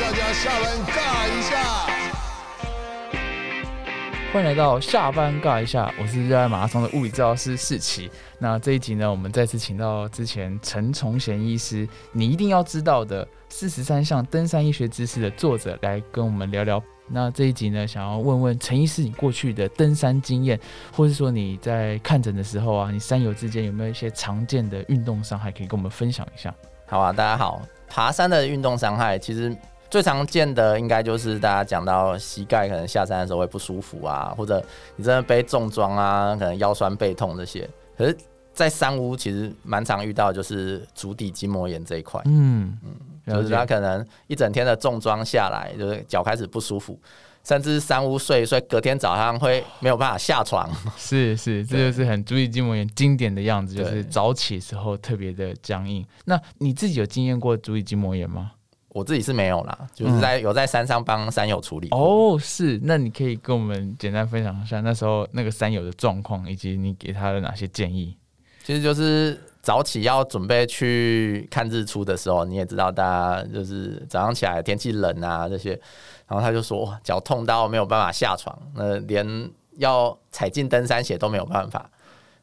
大家下班尬一下。欢迎来到下班尬一下，我是热爱马拉松的物理治疗师世奇。那这一集呢，我们再次请到之前陈崇贤医师，你一定要知道的四十三项登山医学知识的作者来跟我们聊聊。那这一集呢，想要问问陈医师，你过去的登山经验，或是说你在看诊的时候啊，你山友之间有没有一些常见的运动伤害可以跟我们分享一下？好啊，大家好。爬山的运动伤害，其实最常见的应该就是大家讲到膝盖可能下山的时候会不舒服啊，或者你真的背重装啊，可能腰酸背痛这些。可是，在山屋其实蛮常遇到就是足底筋膜炎这一块。嗯嗯，就是他可能一整天的重装下来，就是脚开始不舒服，甚至山屋睡一睡，隔天早上会没有办法下床。是是，这就是很足底筋膜炎经典的样子，就是早起时候特别的僵硬。那你自己有经验过足底筋膜炎吗？我自己是没有啦，就是在有在山上帮山友处理。哦，是，那你可以跟我们简单分享一下那时候那个山友的状况，以及你给他的哪些建议。其实就是早起要准备去看日出的时候，你也知道，大家就是早上起来天气冷啊这些，然后他就说脚痛到没有办法下床，那连要踩进登山鞋都没有办法。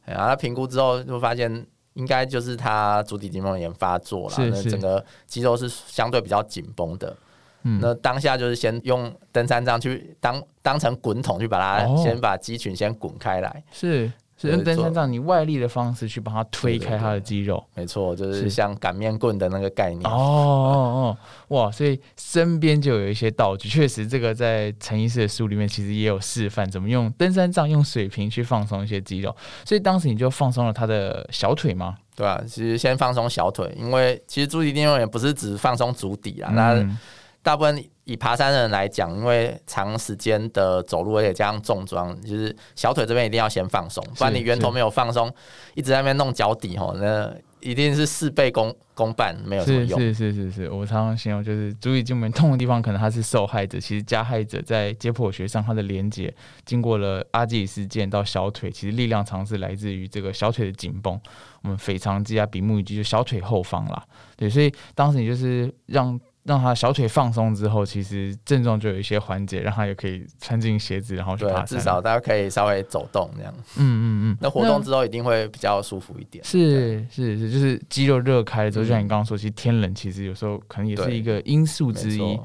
然后他评估之后就发现。应该就是他足底筋膜炎发作了，那整个肌肉是相对比较紧绷的。那当下就是先用登山杖去当当成滚筒去把它先把肌群先滚开来。是。是用登山杖，你外力的方式去帮他推开他的肌肉，没错，就是像擀面棍的那个概念。哦哦哦，哇！所以身边就有一些道具，确实这个在陈医师的书里面其实也有示范，怎么用登山杖用水瓶去放松一些肌肉。所以当时你就放松了他的小腿吗？对啊，其实先放松小腿，因为其实足底运动也不是只放松足底啊，那。大部分以爬山的人来讲，因为长时间的走路，而且加上重装，就是小腿这边一定要先放松，不然你源头没有放松，一直在那边弄脚底吼，那一定是事倍功功半，没有什么用。是是是是，我常常形容就是，足底筋膜痛的地方，可能他是受害者，其实加害者在解剖学上，它的连接经过了阿基里斯腱到小腿，其实力量常是来自于这个小腿的紧绷。我们腓肠肌啊、比目鱼肌就小腿后方啦，对，所以当时你就是让。让他小腿放松之后，其实症状就有一些缓解，让他也可以穿进鞋子，然后去爬山。至少大家可以稍微走动这样。嗯嗯嗯。那活动之后一定会比较舒服一点。是是是，就是肌肉热开了之后，就像你刚刚说，其实天冷其实有时候可能也是一个因素之一。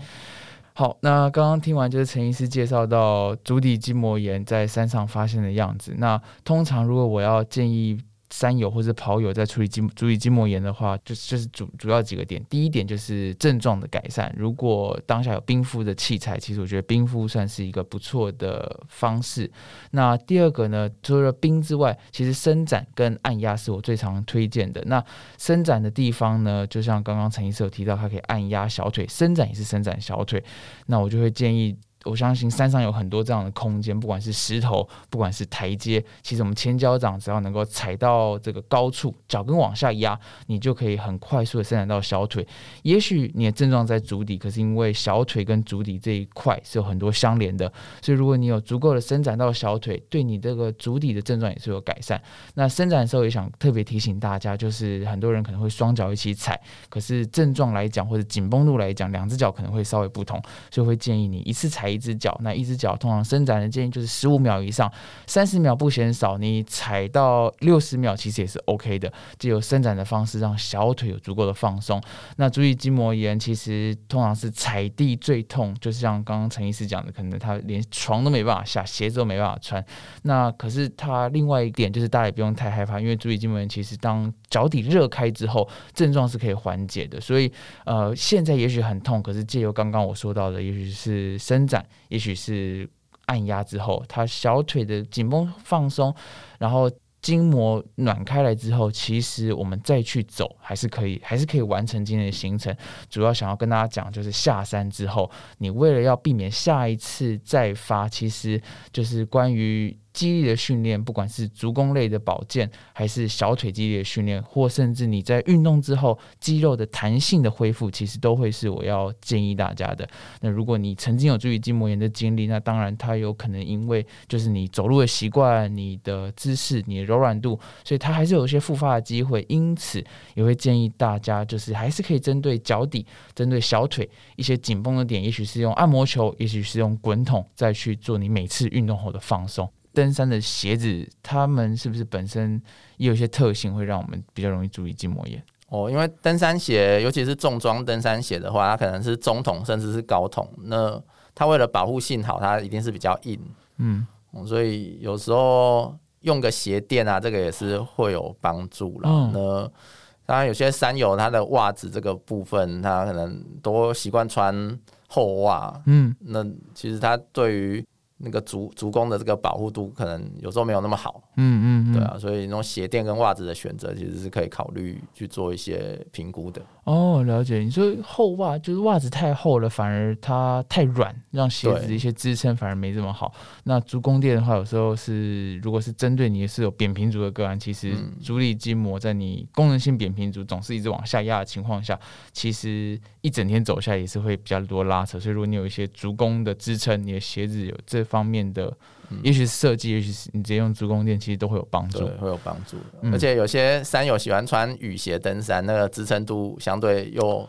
好，那刚刚听完就是陈医师介绍到足底筋膜炎在山上发现的样子。那通常如果我要建议。山友或者跑友在处理筋足底筋膜炎的话，就是就是主主要几个点。第一点就是症状的改善。如果当下有冰敷的器材，其实我觉得冰敷算是一个不错的方式。那第二个呢，除了冰之外，其实伸展跟按压是我最常推荐的。那伸展的地方呢，就像刚刚陈医师有提到，它可以按压小腿，伸展也是伸展小腿。那我就会建议。我相信山上有很多这样的空间，不管是石头，不管是台阶，其实我们前脚掌只要能够踩到这个高处，脚跟往下压，你就可以很快速的伸展到小腿。也许你的症状在足底，可是因为小腿跟足底这一块是有很多相连的，所以如果你有足够的伸展到小腿，对你这个足底的症状也是有改善。那伸展的时候也想特别提醒大家，就是很多人可能会双脚一起踩，可是症状来讲或者紧绷度来讲，两只脚可能会稍微不同，所以会建议你一次踩。一只脚，那一只脚通常伸展的建议就是十五秒以上，三十秒不嫌少。你踩到六十秒其实也是 OK 的，就有伸展的方式让小腿有足够的放松。那足底筋膜炎其实通常是踩地最痛，就是像刚刚陈医师讲的，可能他连床都没办法下，鞋子都没办法穿。那可是他另外一点就是大家也不用太害怕，因为足底筋膜炎其实当脚底热开之后，症状是可以缓解的。所以呃，现在也许很痛，可是借由刚刚我说到的，也许是伸展。也许是按压之后，他小腿的紧绷放松，然后筋膜暖开来之后，其实我们再去走还是可以，还是可以完成今天的行程。主要想要跟大家讲，就是下山之后，你为了要避免下一次再发，其实就是关于肌力的训练，不管是足弓类的保健，还是小腿肌力的训练，或甚至你在运动之后肌肉的弹性的恢复，其实都会是我要建议大家的。那如果你曾经有注意筋膜炎的经历，那当然它有可能因为就是你走路的习惯、你的姿势、你的柔软度，所以它还是有一些复发的机会。因此也会建议大家，就是还是可以针对脚底、针对小腿一些紧绷的点，也许是用按摩球，也许是用滚筒，再去做你每次运动后的放松。登山的鞋子，他们是不是本身也有一些特性，会让我们比较容易注意筋膜炎？哦，因为登山鞋，尤其是重装登山鞋的话，它可能是中筒甚至是高筒，那它为了保护性好，它一定是比较硬。嗯，所以有时候用个鞋垫啊，这个也是会有帮助了。那当然，有些山友他的袜子这个部分，他可能都习惯穿厚袜。嗯，那其实他对于那个足足弓的这个保护度，可能有时候没有那么好。嗯嗯，对啊，所以那种鞋垫跟袜子的选择，其实是可以考虑去做一些评估的。哦，了解。你说厚袜就是袜子太厚了，反而它太软，让鞋子的一些支撑反而没这么好。那足弓垫的话，有时候是如果是针对你是有扁平足的个案，其实足底筋膜在你功能性扁平足总是一直往下压的情况下，其实一整天走下来也是会比较多拉扯。所以如果你有一些足弓的支撑，你的鞋子有这方面的。也许是设计，也许是你直接用足弓垫，其实都会有帮助，会有帮助。而且有些山友喜欢穿雨鞋登山，那个支撑度相对又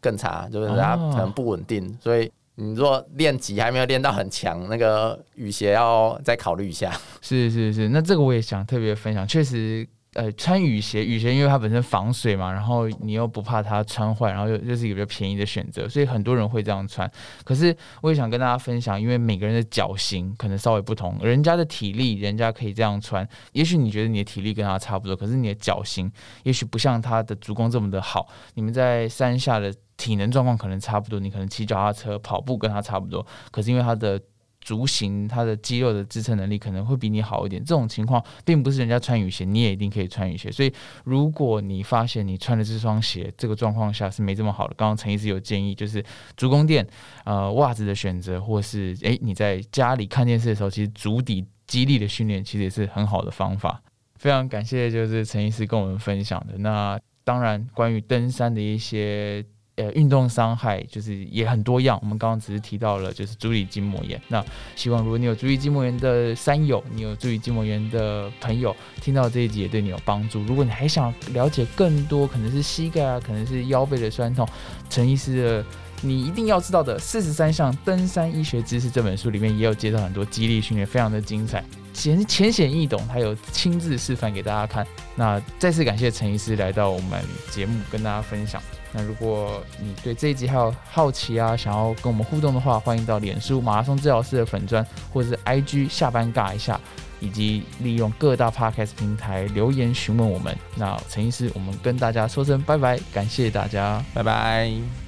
更差，就是它可能不稳定。所以你如果练级还没有练到很强，那个雨鞋要再考虑一下。是是是，那这个我也想特别分享，确实。呃，穿雨鞋，雨鞋因为它本身防水嘛，然后你又不怕它穿坏，然后又又是一个比较便宜的选择，所以很多人会这样穿。可是我也想跟大家分享，因为每个人的脚型可能稍微不同，人家的体力，人家可以这样穿。也许你觉得你的体力跟他差不多，可是你的脚型也许不像他的足弓这么的好。你们在山下的体能状况可能差不多，你可能骑脚踏车、跑步跟他差不多，可是因为他的足型，它的肌肉的支撑能力可能会比你好一点。这种情况并不是人家穿雨鞋，你也一定可以穿雨鞋。所以，如果你发现你穿的这双鞋这个状况下是没这么好的，刚刚陈医师有建议，就是足弓垫、呃袜子的选择，或是诶你在家里看电视的时候，其实足底肌力的训练其实也是很好的方法。非常感谢就是陈医师跟我们分享的。那当然，关于登山的一些。呃，运动伤害就是也很多样。我们刚刚只是提到了就是足底筋膜炎。那希望如果你有足底筋膜炎的山友，你有足底筋膜炎的朋友，听到这一集也对你有帮助。如果你还想了解更多，可能是膝盖啊，可能是腰背的酸痛，陈医师的你一定要知道的四十三项登山医学知识这本书里面也有介绍很多激励训练，非常的精彩，浅浅显易懂，还有亲自示范给大家看。那再次感谢陈医师来到我们节目跟大家分享。那如果你对这一集还有好奇啊，想要跟我们互动的话，欢迎到脸书马拉松治疗师的粉砖，或者是 IG 下班尬一下，以及利用各大 Podcast 平台留言询问我们。那陈医师，我们跟大家说声拜拜，感谢大家，拜拜。